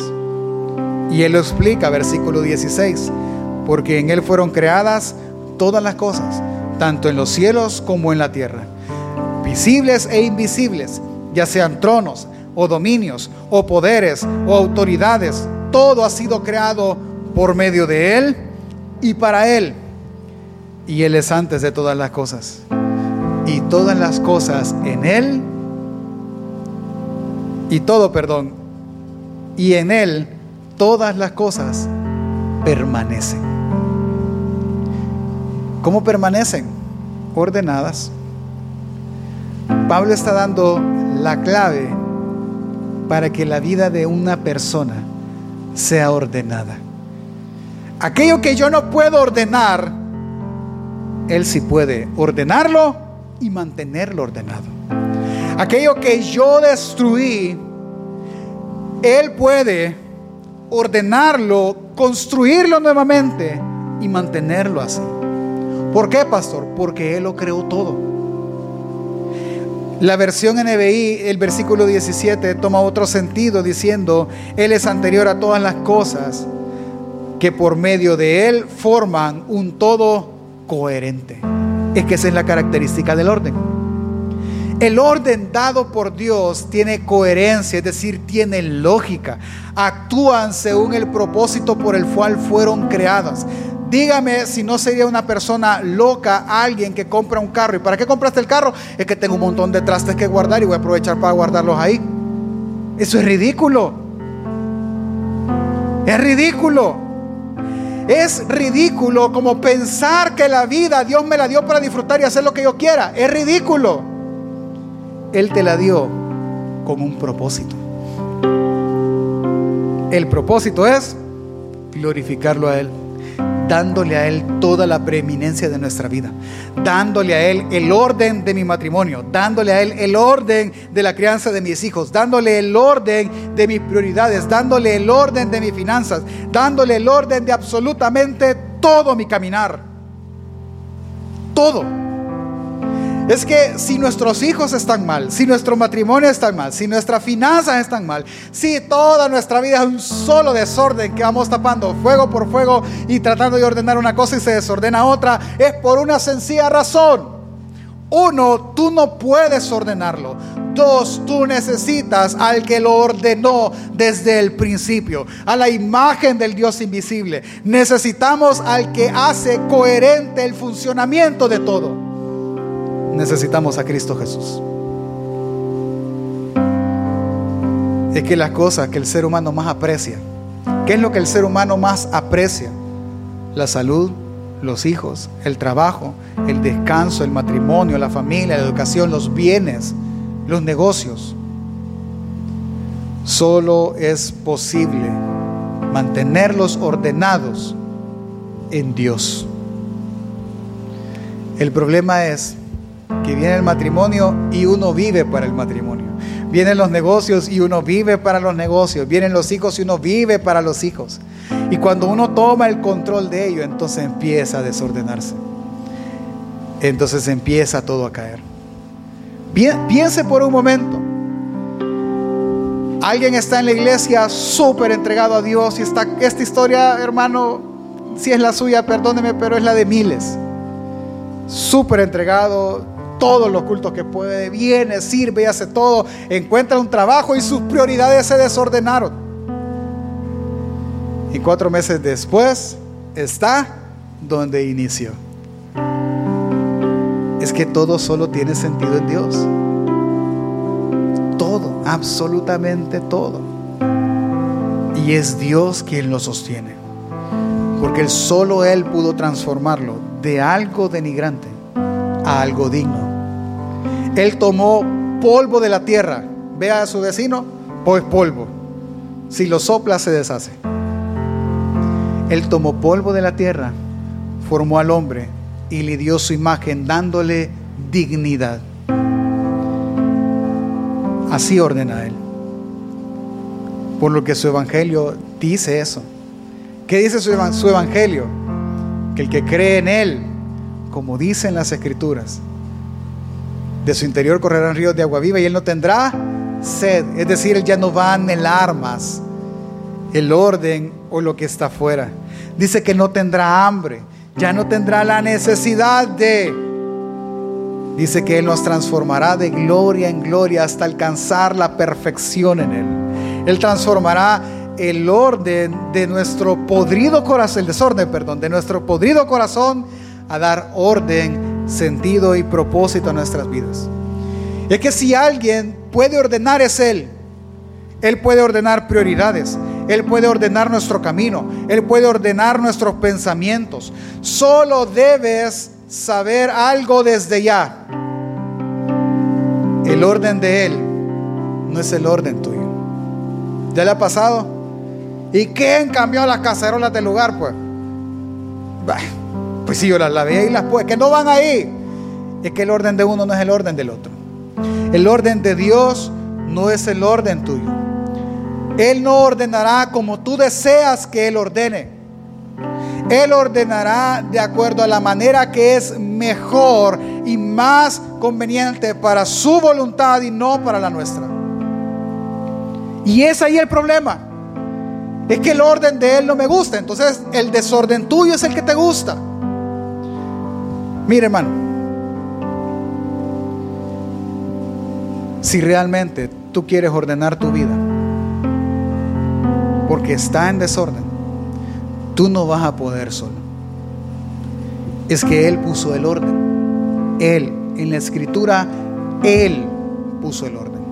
Y él lo explica, versículo 16, porque en él fueron creadas todas las cosas, tanto en los cielos como en la tierra, visibles e invisibles, ya sean tronos o dominios o poderes o autoridades, todo ha sido creado por medio de él y para él. Y él es antes de todas las cosas. Y todas las cosas en él y todo, perdón, y en él todas las cosas permanecen. ¿Cómo permanecen? Ordenadas. Pablo está dando la clave para que la vida de una persona sea ordenada. Aquello que yo no puedo ordenar, Él sí puede ordenarlo y mantenerlo ordenado. Aquello que yo destruí, Él puede ordenarlo, construirlo nuevamente y mantenerlo así. ¿Por qué, pastor? Porque Él lo creó todo. La versión NBI, el versículo 17, toma otro sentido diciendo, Él es anterior a todas las cosas que por medio de Él forman un todo coherente. Es que esa es la característica del orden. El orden dado por Dios tiene coherencia, es decir, tiene lógica. Actúan según el propósito por el cual fueron creadas. Dígame si no sería una persona loca alguien que compra un carro. ¿Y para qué compraste el carro? Es que tengo un montón de trastes que guardar y voy a aprovechar para guardarlos ahí. Eso es ridículo. Es ridículo. Es ridículo como pensar que la vida Dios me la dio para disfrutar y hacer lo que yo quiera. Es ridículo. Él te la dio con un propósito. El propósito es glorificarlo a Él dándole a Él toda la preeminencia de nuestra vida, dándole a Él el orden de mi matrimonio, dándole a Él el orden de la crianza de mis hijos, dándole el orden de mis prioridades, dándole el orden de mis finanzas, dándole el orden de absolutamente todo mi caminar. Todo. Es que si nuestros hijos están mal, si nuestro matrimonio está mal, si nuestras finanzas están mal, si toda nuestra vida es un solo desorden que vamos tapando fuego por fuego y tratando de ordenar una cosa y se desordena otra, es por una sencilla razón. Uno, tú no puedes ordenarlo. Dos, tú necesitas al que lo ordenó desde el principio, a la imagen del Dios invisible. Necesitamos al que hace coherente el funcionamiento de todo necesitamos a Cristo Jesús. Es que las cosas que el ser humano más aprecia, ¿qué es lo que el ser humano más aprecia? La salud, los hijos, el trabajo, el descanso, el matrimonio, la familia, la educación, los bienes, los negocios. Solo es posible mantenerlos ordenados en Dios. El problema es que viene el matrimonio y uno vive para el matrimonio. Vienen los negocios y uno vive para los negocios. Vienen los hijos y uno vive para los hijos. Y cuando uno toma el control de ello, entonces empieza a desordenarse. Entonces empieza todo a caer. Piense por un momento. Alguien está en la iglesia súper entregado a Dios y está, esta historia, hermano, si es la suya, perdóneme, pero es la de miles. Súper entregado, todos los cultos que puede, viene, sirve hace todo, encuentra un trabajo y sus prioridades se desordenaron. Y cuatro meses después está donde inició. Es que todo solo tiene sentido en Dios. Todo, absolutamente todo. Y es Dios quien lo sostiene. Porque solo Él pudo transformarlo de algo denigrante algo digno. Él tomó polvo de la tierra. Ve a su vecino, pues polvo. Si lo sopla se deshace. Él tomó polvo de la tierra, formó al hombre y le dio su imagen dándole dignidad. Así ordena Él. Por lo que su evangelio dice eso. ¿Qué dice su evangelio? que el que cree en Él, como dicen las Escrituras, de su interior correrán ríos de agua viva y Él no tendrá sed. Es decir, Él ya no va a anhelar más el orden o lo que está afuera. Dice que no tendrá hambre, ya no tendrá la necesidad de... Dice que Él nos transformará de gloria en gloria hasta alcanzar la perfección en Él. Él transformará el orden de nuestro podrido corazón, el desorden, perdón, de nuestro podrido corazón a dar orden, sentido y propósito a nuestras vidas. Es que si alguien puede ordenar es Él. Él puede ordenar prioridades. Él puede ordenar nuestro camino. Él puede ordenar nuestros pensamientos. Solo debes saber algo desde ya. El orden de Él no es el orden tuyo. ¿Ya le ha pasado? ¿Y quién cambió las cacerolas del lugar? Pues, pues si yo las lavé y las pues, que no van ahí. Es que el orden de uno no es el orden del otro. El orden de Dios no es el orden tuyo. Él no ordenará como tú deseas que Él ordene. Él ordenará de acuerdo a la manera que es mejor y más conveniente para su voluntad y no para la nuestra. Y es ahí el problema. Es que el orden de Él no me gusta. Entonces el desorden tuyo es el que te gusta. Mire hermano. Si realmente tú quieres ordenar tu vida, porque está en desorden, tú no vas a poder solo. Es que Él puso el orden. Él, en la escritura, Él puso el orden.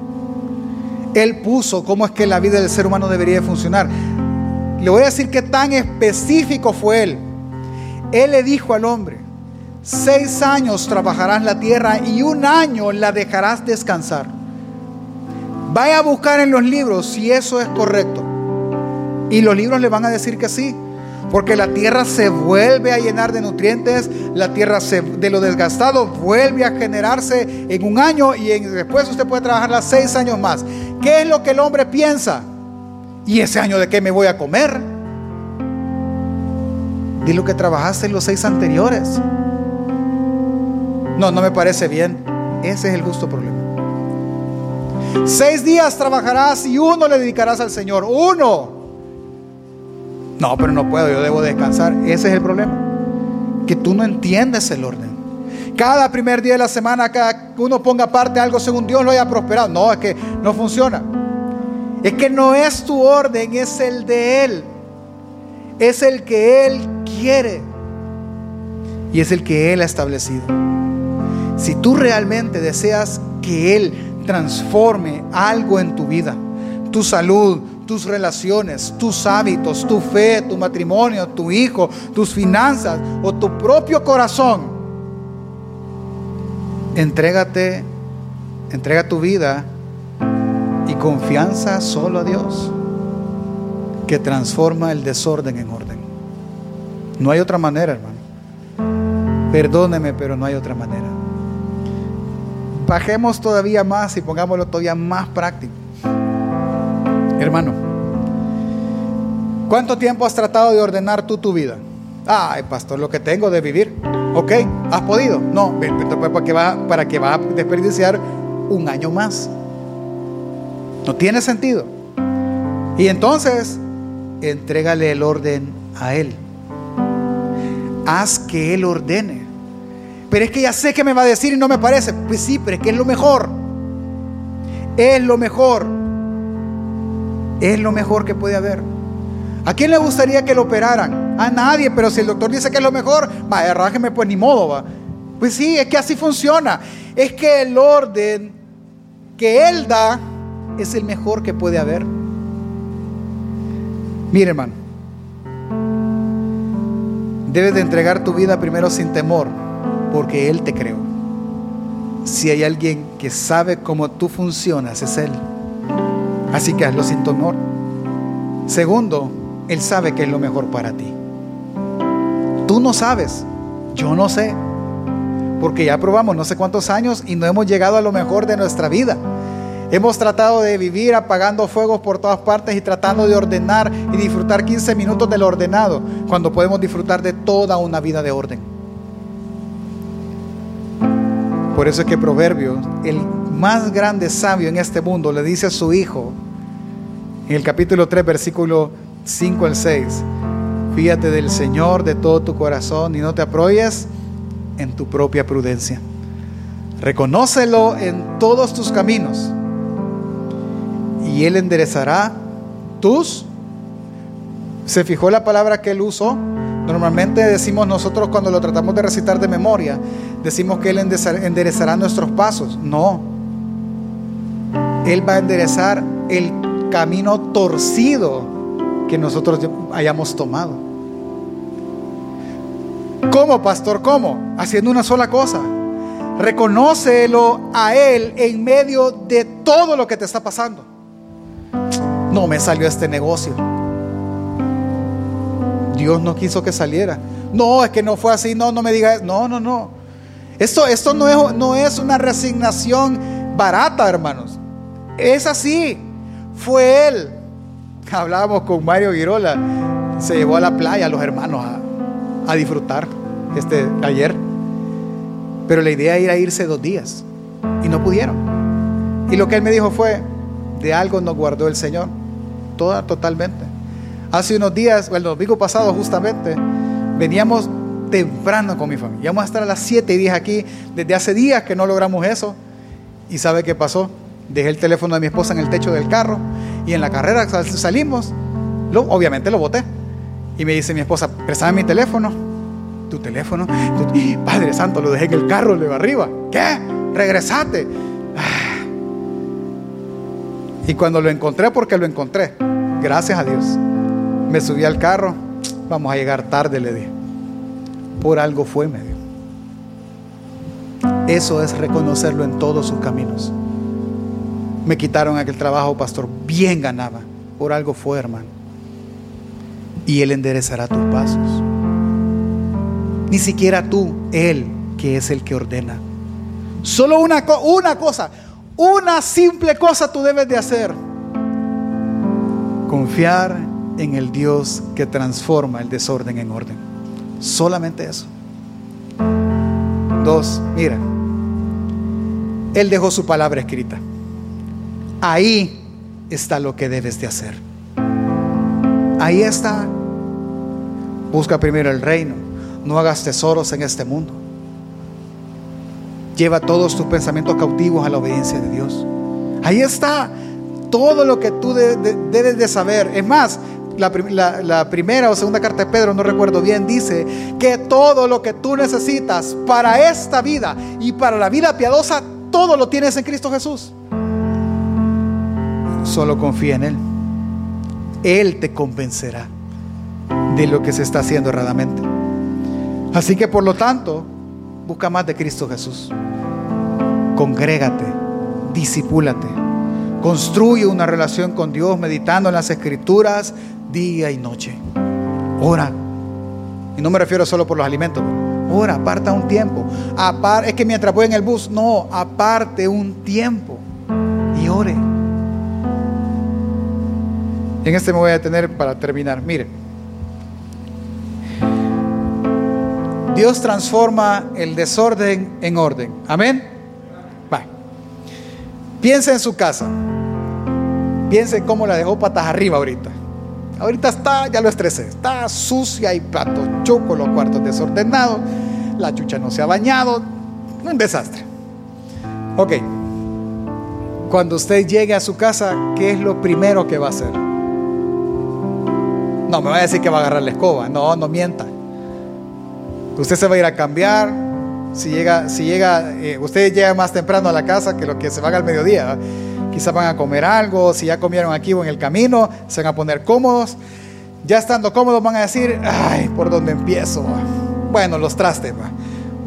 Él puso cómo es que la vida del ser humano debería funcionar. Le voy a decir qué tan específico fue Él. Él le dijo al hombre, seis años trabajarás la tierra y un año la dejarás descansar. Vaya a buscar en los libros si eso es correcto. Y los libros le van a decir que sí. Porque la tierra se vuelve a llenar de nutrientes, la tierra de lo desgastado vuelve a generarse en un año y después usted puede trabajarla seis años más. ¿Qué es lo que el hombre piensa? ¿Y ese año de qué me voy a comer? Di lo que trabajaste en los seis anteriores. No, no me parece bien. Ese es el justo problema. Seis días trabajarás y uno le dedicarás al Señor. Uno. No, pero no puedo, yo debo descansar. Ese es el problema. Que tú no entiendes el orden. Cada primer día de la semana, cada uno ponga aparte algo según Dios lo haya prosperado. No, es que no funciona. Es que no es tu orden, es el de Él. Es el que Él quiere. Y es el que Él ha establecido. Si tú realmente deseas que Él transforme algo en tu vida, tu salud, tus relaciones, tus hábitos, tu fe, tu matrimonio, tu hijo, tus finanzas o tu propio corazón. Entrégate, entrega tu vida y confianza solo a Dios, que transforma el desorden en orden. No hay otra manera, hermano. Perdóneme, pero no hay otra manera. Bajemos todavía más y pongámoslo todavía más práctico. Hermano, ¿cuánto tiempo has tratado de ordenar tú tu vida? Ay, pastor, lo que tengo de vivir. ¿Ok? ¿Has podido? No, ¿para qué va, para que va a desperdiciar un año más? No tiene sentido. Y entonces, entrégale el orden a Él. Haz que Él ordene. Pero es que ya sé que me va a decir y no me parece. Pues sí, pero es que es lo mejor. Es lo mejor. Es lo mejor que puede haber. ¿A quién le gustaría que lo operaran? A nadie, pero si el doctor dice que es lo mejor, vaya, rájeme, pues ni modo, va. Pues sí, es que así funciona. Es que el orden que Él da es el mejor que puede haber. Mire, hermano, debes de entregar tu vida primero sin temor, porque Él te creó. Si hay alguien que sabe cómo tú funcionas, es Él. Así que hazlo sin temor. Segundo, Él sabe que es lo mejor para ti. Tú no sabes, yo no sé, porque ya probamos no sé cuántos años y no hemos llegado a lo mejor de nuestra vida. Hemos tratado de vivir apagando fuegos por todas partes y tratando de ordenar y disfrutar 15 minutos del ordenado, cuando podemos disfrutar de toda una vida de orden. Por eso es que Proverbios, el más grande sabio en este mundo, le dice a su hijo, en el capítulo 3, versículo 5 al 6, fíjate del Señor de todo tu corazón y no te apoyes en tu propia prudencia. Reconócelo en todos tus caminos y Él enderezará tus... ¿Se fijó la palabra que Él usó? Normalmente decimos nosotros cuando lo tratamos de recitar de memoria, decimos que Él enderezará nuestros pasos. No. Él va a enderezar el camino torcido que nosotros hayamos tomado. ¿Cómo, pastor? ¿Cómo? Haciendo una sola cosa. Reconócelo a Él en medio de todo lo que te está pasando no me salió este negocio. Dios no quiso que saliera. No, es que no fue así. No, no me digas. No, no, no. Esto, esto no, es, no es una resignación barata, hermanos. Es así. Fue Él. Hablábamos con Mario Girola. Se llevó a la playa a los hermanos a, a disfrutar este, ayer. Pero la idea era irse dos días. Y no pudieron. Y lo que él me dijo fue, de algo nos guardó el Señor toda totalmente. Hace unos días, el domingo pasado justamente, veníamos temprano con mi familia. Íbamos a estar a las 7 y 10 aquí. Desde hace días que no logramos eso. ¿Y sabe qué pasó? Dejé el teléfono de mi esposa en el techo del carro y en la carrera salimos. Obviamente lo boté. Y me dice mi esposa, préstame mi teléfono. ¿Tu teléfono? Padre Santo, lo dejé en el carro de arriba. ¿Qué? Regresate. [sighs] Y cuando lo encontré, porque lo encontré, gracias a Dios, me subí al carro, vamos a llegar tarde, le dije. Por algo fue, medio. Eso es reconocerlo en todos sus caminos. Me quitaron aquel trabajo, pastor, bien ganaba. Por algo fue, hermano. Y Él enderezará tus pasos. Ni siquiera tú, Él, que es el que ordena. Solo una, una cosa, una simple cosa tú debes de hacer. Confiar en el Dios que transforma el desorden en orden. Solamente eso. Dos, mira, Él dejó su palabra escrita. Ahí está lo que debes de hacer. Ahí está. Busca primero el reino. No hagas tesoros en este mundo. Lleva todos tus pensamientos cautivos a la obediencia de Dios. Ahí está todo lo que tú debes de saber. Es más, la, primera o segunda carta de Pedro, no recuerdo bien, dice que todo lo que tú necesitas para esta vida y para la vida piadosa, todo lo tienes en Cristo Jesús. Solo confía en Él. Él te convencerá de lo que se está haciendo erradamente. Así que por lo tanto, Busca más de Cristo Jesús. Congrégate, disipúlate, construye una relación con Dios meditando en las escrituras día y noche. Ora. Y no me refiero solo por los alimentos. Ora, aparta un tiempo. es que mientras voy en el bus, no, aparte un tiempo y ore. En este me voy a detener para terminar. Miren. Dios transforma el desorden en orden. Amén. Va. Piensa en su casa. Piensa en cómo la dejó patas arriba ahorita. Ahorita está, ya lo estresé, está sucia y plato choco, los cuartos desordenados, la chucha no se ha bañado, un desastre. Ok, cuando usted llegue a su casa, ¿qué es lo primero que va a hacer? No, me va a decir que va a agarrar la escoba, no, no mienta. Usted se va a ir a cambiar. Si llega, si llega, eh, usted llega más temprano a la casa que lo que se van al mediodía. Quizás van a comer algo, si ya comieron aquí o en el camino, se van a poner cómodos. Ya estando cómodos van a decir, ay, ¿por dónde empiezo? Bueno, los trastes. Va.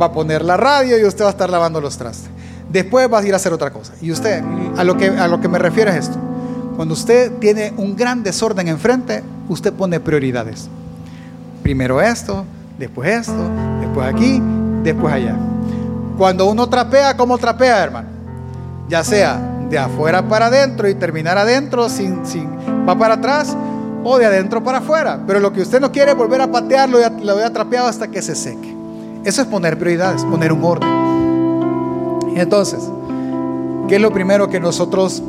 va a poner la radio y usted va a estar lavando los trastes. Después va a ir a hacer otra cosa. Y usted, a lo que, a lo que me refiero es esto. Cuando usted tiene un gran desorden enfrente, usted pone prioridades. Primero esto, después esto, después aquí, después allá. Cuando uno trapea, ¿cómo trapea, hermano? Ya sea de afuera para adentro y terminar adentro sin, sin va para atrás o de adentro para afuera. Pero lo que usted no quiere es volver a patearlo, lo voy a trapeado hasta que se seque. Eso es poner prioridades, poner un orden. Y entonces, ¿qué es lo primero que nosotros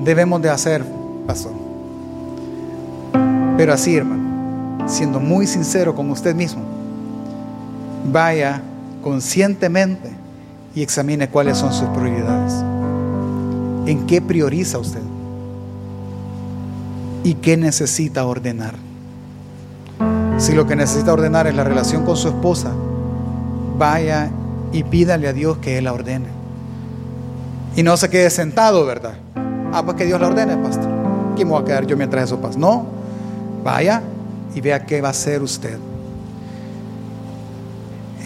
debemos de hacer, pastor? Pero así, hermano, siendo muy sincero con usted mismo, vaya conscientemente y examine cuáles son sus prioridades. ¿En qué prioriza usted? ¿Y qué necesita ordenar? Si lo que necesita ordenar es la relación con su esposa, vaya y pídale a Dios que Él la ordene. Y no se quede sentado, ¿verdad? Ah, pues que Dios la ordene, pastor. ¿Quién me voy a quedar yo mientras eso pasa? No, vaya y vea qué va a hacer usted.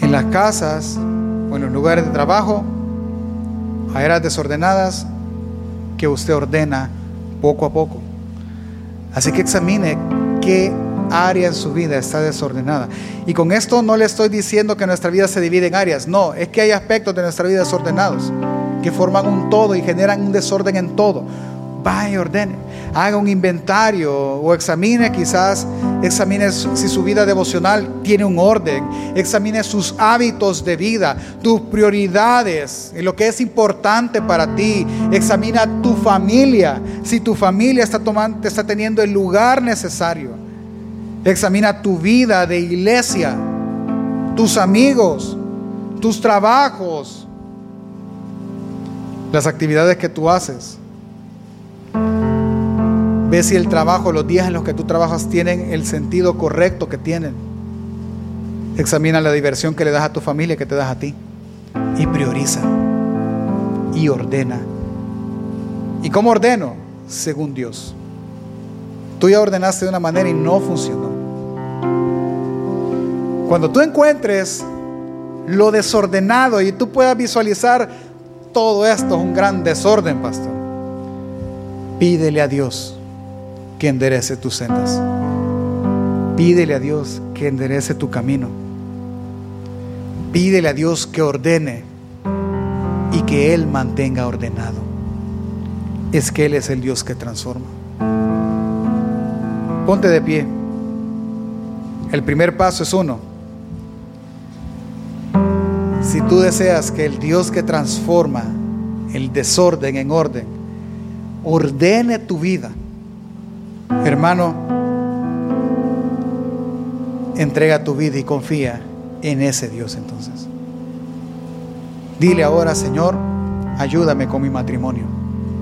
En las casas o en los lugares de trabajo, a eras desordenadas que usted ordena poco a poco. Así que examine qué área en su vida está desordenada. Y con esto no le estoy diciendo que nuestra vida se divide en áreas, no, es que hay aspectos de nuestra vida desordenados que forman un todo y generan un desorden en todo. Vaya y ordene, haga un inventario o examine quizás, examine si su vida devocional tiene un orden, examine sus hábitos de vida, tus prioridades, lo que es importante para ti, examina tu familia, si tu familia está, tomando, está teniendo el lugar necesario. Examina tu vida de iglesia, tus amigos, tus trabajos, las actividades que tú haces. Ve si el trabajo, los días en los que tú trabajas tienen el sentido correcto que tienen. Examina la diversión que le das a tu familia, que te das a ti. Y prioriza. Y ordena. ¿Y cómo ordeno? Según Dios. Tú ya ordenaste de una manera y no funcionó. Cuando tú encuentres lo desordenado y tú puedas visualizar todo esto es un gran desorden, pastor, pídele a Dios que enderece tus sendas. Pídele a Dios que enderece tu camino. Pídele a Dios que ordene y que Él mantenga ordenado. Es que Él es el Dios que transforma. Ponte de pie. El primer paso es uno si tú deseas que el Dios que transforma el desorden en orden, ordene tu vida, hermano, entrega tu vida y confía en ese Dios entonces. Dile ahora, Señor, ayúdame con mi matrimonio.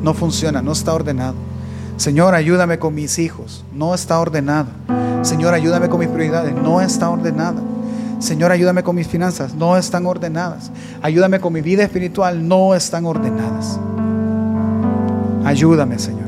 No funciona, no está ordenado. Señor, ayúdame con mis hijos. No está ordenado. Señor, ayúdame con mis prioridades. No está ordenada. Señor, ayúdame con mis finanzas, no están ordenadas. Ayúdame con mi vida espiritual, no están ordenadas. Ayúdame, Señor.